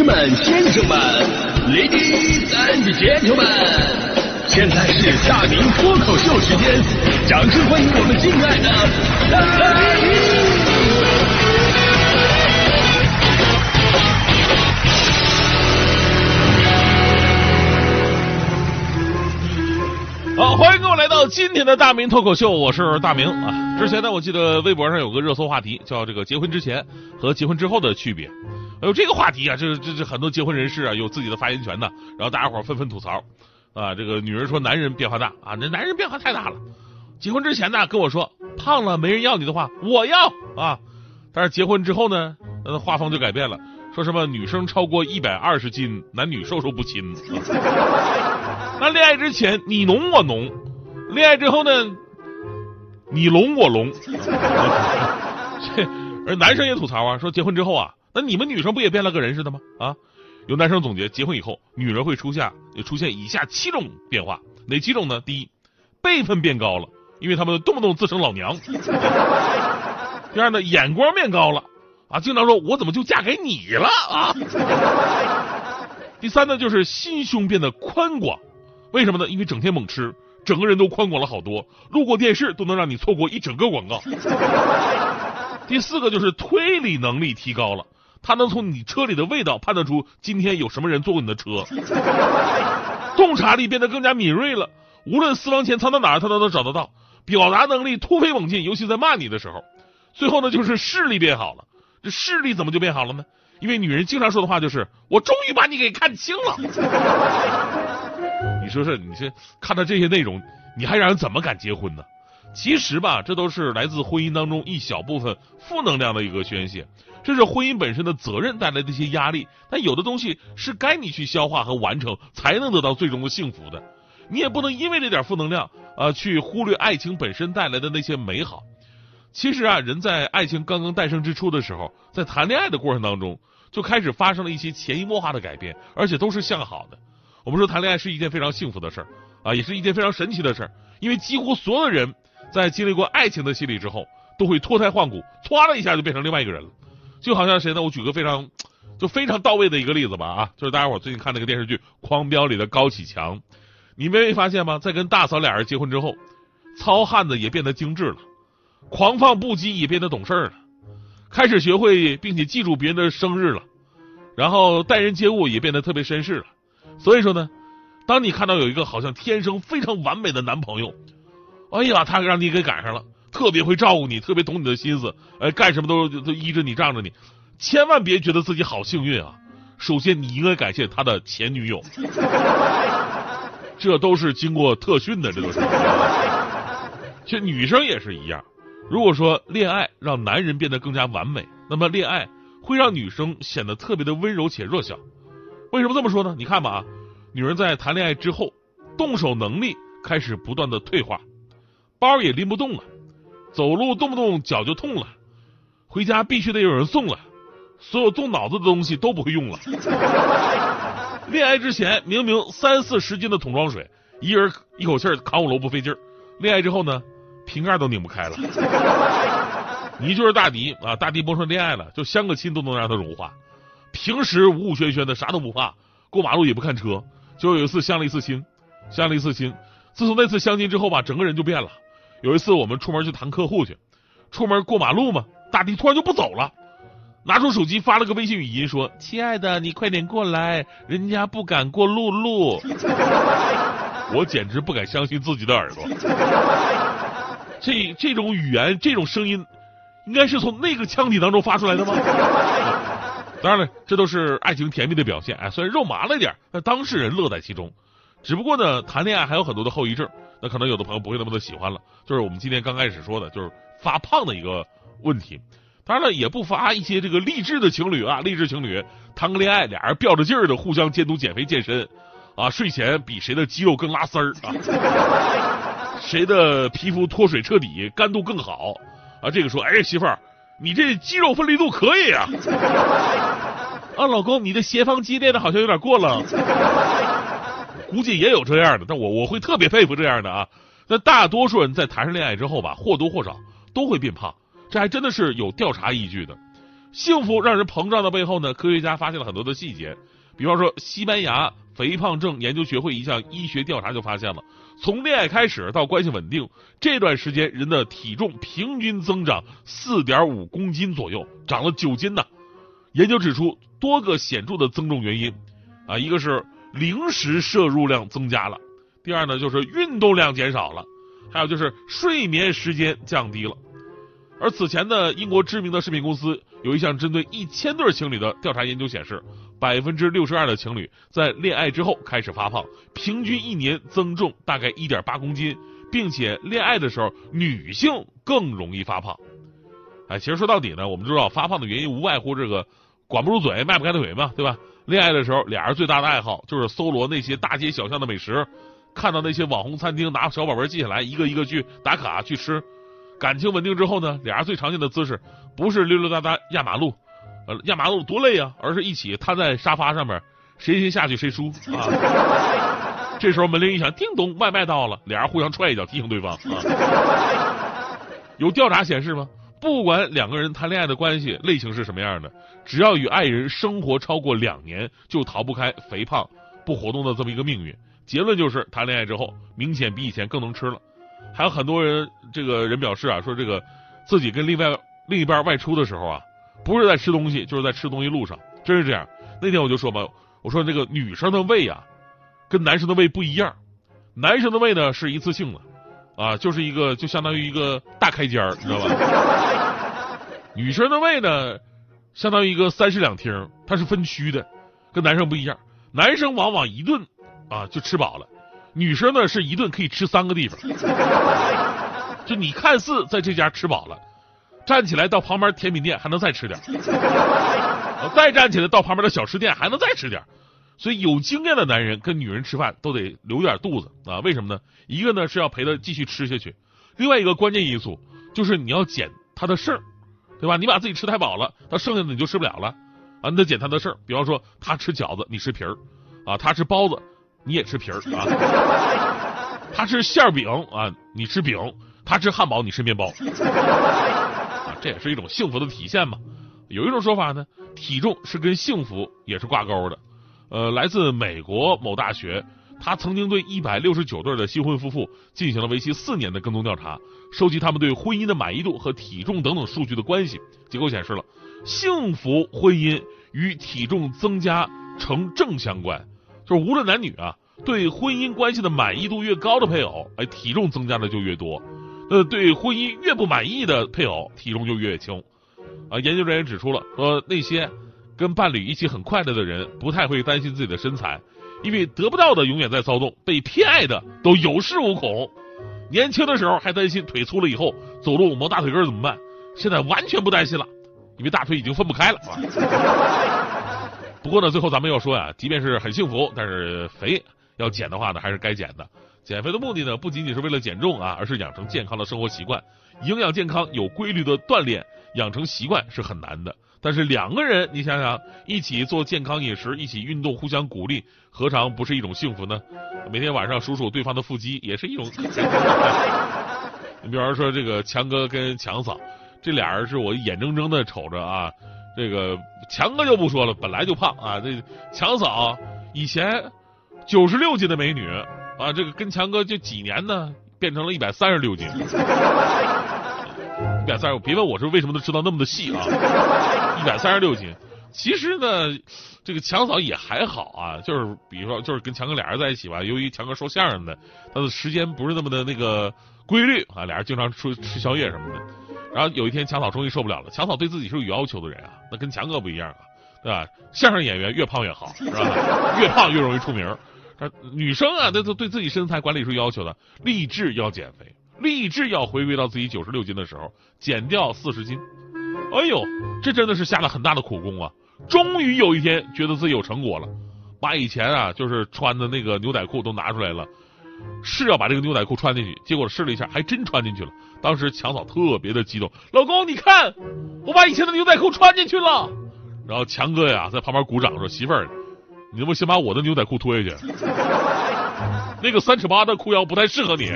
士们、先生们，Ladies and Gentlemen，现在是大明脱口秀时间，掌声欢迎我们敬爱的！好，欢迎各位来到今天的大明脱口秀，我是大明啊。之前呢，我记得微博上有个热搜话题，叫这个结婚之前和结婚之后的区别。哎呦，这个话题啊，这这这很多结婚人士啊有自己的发言权的，然后大家伙纷纷吐槽啊。这个女人说男人变化大啊，那男人变化太大了。结婚之前呢跟我说胖了没人要你的话，我要啊。但是结婚之后呢，呃，画风就改变了，说什么女生超过一百二十斤，男女授受不亲。那恋爱之前你侬我侬，恋爱之后呢，你聋我聋。而男生也吐槽啊，说结婚之后啊。那你们女生不也变了个人似的吗？啊，有男生总结，结婚以后，女人会出现出现以下七种变化，哪七种呢？第一，辈分变高了，因为他们动不动自称老娘。第二呢，眼光变高了，啊，经常说我怎么就嫁给你了啊。第三呢，就是心胸变得宽广，为什么呢？因为整天猛吃，整个人都宽广了好多，路过电视都能让你错过一整个广告。第四个就是推理能力提高了。他能从你车里的味道判断出今天有什么人坐过你的车，洞察力变得更加敏锐了，无论私房钱藏到哪儿，他都能找得到。表达能力突飞猛进，尤其在骂你的时候。最后呢，就是视力变好了。这视力怎么就变好了呢？因为女人经常说的话就是“我终于把你给看清了”。你说说，你这看到这些内容，你还让人怎么敢结婚呢？其实吧，这都是来自婚姻当中一小部分负能量的一个宣泄。这是婚姻本身的责任带来的一些压力，但有的东西是该你去消化和完成，才能得到最终的幸福的。你也不能因为这点负能量啊，去忽略爱情本身带来的那些美好。其实啊，人在爱情刚刚诞生之初的时候，在谈恋爱的过程当中，就开始发生了一些潜移默化的改变，而且都是向好的。我们说谈恋爱是一件非常幸福的事儿啊，也是一件非常神奇的事儿，因为几乎所有的人在经历过爱情的洗礼之后，都会脱胎换骨，歘的一下就变成另外一个人了。就好像谁呢？我举个非常就非常到位的一个例子吧啊，就是大家伙最近看那个电视剧《狂飙》里的高启强，你们没发现吗？在跟大嫂俩人结婚之后，糙汉子也变得精致了，狂放不羁也变得懂事了，开始学会并且记住别人的生日了，然后待人接物也变得特别绅士了。所以说呢，当你看到有一个好像天生非常完美的男朋友，哎呀，他让你给赶上了。特别会照顾你，特别懂你的心思，哎，干什么都都依着你，仗着你，千万别觉得自己好幸运啊！首先，你应该感谢他的前女友，这都是经过特训的，这都是。其实女生也是一样，如果说恋爱让男人变得更加完美，那么恋爱会让女生显得特别的温柔且弱小。为什么这么说呢？你看吧啊，女人在谈恋爱之后，动手能力开始不断的退化，包也拎不动了。走路动不动脚就痛了，回家必须得有人送了，所有动脑子的东西都不会用了。恋爱之前明明三四十斤的桶装水，一人一口气扛五楼不费劲儿，恋爱之后呢，瓶盖都拧不开了。你就是大迪啊，大迪甭说恋爱了，就相个亲都能让他融化。平时武武轩轩的啥都不怕，过马路也不看车，就有一次相了一次亲，相了一次亲，自从那次相亲之后吧，整个人就变了。有一次我们出门去谈客户去，出门过马路嘛，大弟突然就不走了，拿出手机发了个微信语音说：“亲爱的，你快点过来，人家不敢过路路。”我简直不敢相信自己的耳朵，这这种语言，这种声音，应该是从那个腔体当中发出来的吗？当然了，这都是爱情甜蜜的表现，哎，虽然肉麻了点，但当事人乐在其中。只不过呢，谈恋爱还有很多的后遗症。那可能有的朋友不会那么的喜欢了，就是我们今天刚开始说的，就是发胖的一个问题。当然了，也不乏一些这个励志的情侣啊，励志情侣谈个恋爱，俩人吊着劲儿的互相监督减肥健身啊，睡前比谁的肌肉更拉丝儿啊，谁的皮肤脱水彻底，干度更好啊。这个说，哎，媳妇儿，你这肌肉分离度可以啊。啊，老公，你的斜方肌练的好像有点过了。估计也有这样的，但我我会特别佩服这样的啊。那大多数人在谈上恋爱之后吧，或多或少都会变胖，这还真的是有调查依据的。幸福让人膨胀的背后呢，科学家发现了很多的细节，比方说西班牙肥胖症研究学会一项医学调查就发现了，从恋爱开始到关系稳定这段时间，人的体重平均增长四点五公斤左右，长了九斤呢。研究指出多个显著的增重原因，啊，一个是零食摄入量增加了，第二呢就是运动量减少了，还有就是睡眠时间降低了。而此前呢，英国知名的食品公司有一项针对一千对情侣的调查研究显示，百分之六十二的情侣在恋爱之后开始发胖，平均一年增重大概一点八公斤，并且恋爱的时候女性更容易发胖。哎，其实说到底呢，我们知道发胖的原因无外乎这个。管不住嘴，迈不开腿嘛，对吧？恋爱的时候，俩人最大的爱好就是搜罗那些大街小巷的美食，看到那些网红餐厅，拿小本本记下来，一个一个去打卡去吃。感情稳定之后呢，俩人最常见的姿势不是溜溜达达压马路，呃，压马路多累啊，而是一起瘫在沙发上面，谁先下去谁输啊。这时候门铃一响，叮咚，外卖到了，俩人互相踹一脚提醒对方啊。有调查显示吗？不管两个人谈恋爱的关系类型是什么样的，只要与爱人生活超过两年，就逃不开肥胖不活动的这么一个命运。结论就是谈恋爱之后，明显比以前更能吃了。还有很多人，这个人表示啊，说这个自己跟另外另一半外出的时候啊，不是在吃东西，就是在吃东西路上，真是这样。那天我就说嘛，我说这个女生的胃啊，跟男生的胃不一样，男生的胃呢是一次性的。啊，就是一个就相当于一个大开间儿，你知道吧？女生的胃呢，相当于一个三室两厅，它是分区的，跟男生不一样。男生往往一顿啊就吃饱了，女生呢是一顿可以吃三个地方。就你看似在这家吃饱了，站起来到旁边甜品店还能再吃点，再站起来到旁边的小吃店还能再吃点。所以有经验的男人跟女人吃饭都得留点肚子啊？为什么呢？一个呢是要陪她继续吃下去，另外一个关键因素就是你要捡她的事儿，对吧？你把自己吃太饱了，她剩下的你就吃不了了啊！你得捡他的事儿，比方说他吃饺子，你吃皮儿啊；他吃包子，你也吃皮儿啊；他吃馅饼啊，你吃饼；他吃汉堡，你吃面包啊。这也是一种幸福的体现嘛。有一种说法呢，体重是跟幸福也是挂钩的。呃，来自美国某大学，他曾经对一百六十九对的新婚夫妇进行了为期四年的跟踪调查，收集他们对婚姻的满意度和体重等等数据的关系。结果显示了，幸福婚姻与体重增加成正相关，就是无论男女啊，对婚姻关系的满意度越高的配偶，哎，体重增加的就越多；呃，对婚姻越不满意的配偶，体重就越轻。啊，研究人员指出了，说那些。跟伴侣一起很快乐的人，不太会担心自己的身材，因为得不到的永远在骚动，被偏爱的都有恃无恐。年轻的时候还担心腿粗了以后走路磨大腿根怎么办，现在完全不担心了，因为大腿已经分不开了。不过呢，最后咱们要说呀，即便是很幸福，但是肥要减的话呢，还是该减的。减肥的目的呢，不仅仅是为了减重啊，而是养成健康的生活习惯。营养健康、有规律的锻炼，养成习惯是很难的。但是两个人，你想想，一起做健康饮食，一起运动，互相鼓励，何尝不是一种幸福呢？每天晚上数数对方的腹肌，也是一种。你比方说这个强哥跟强嫂，这俩人是我眼睁睁的瞅着啊，这个强哥就不说了，本来就胖啊，这强嫂以前九十六斤的美女啊，这个跟强哥就几年呢，变成了一百三十六斤。一百三十，别问我是为什么能知道那么的细啊！一百三十六斤，其实呢，这个强嫂也还好啊，就是比如说，就是跟强哥俩人在一起吧，由于强哥说相声的，他的时间不是那么的那个规律啊，俩人经常出去吃宵夜什么的。然后有一天，强嫂终于受不了了，强嫂对自己是有要求的人啊，那跟强哥不一样啊，对吧？相声演员越胖越好，是吧？越胖越容易出名。女生啊，那都对自己身材管理是有要求的，立志要减肥。立志要回归到自己九十六斤的时候，减掉四十斤。哎呦，这真的是下了很大的苦功啊！终于有一天觉得自己有成果了，把以前啊就是穿的那个牛仔裤都拿出来了，是要把这个牛仔裤穿进去。结果试了一下，还真穿进去了。当时强嫂特别的激动，老公你看，我把以前的牛仔裤穿进去了。然后强哥呀在旁边鼓掌说：“媳妇儿，你能不能先把我的牛仔裤脱下去？那个三尺八的裤腰不太适合你。”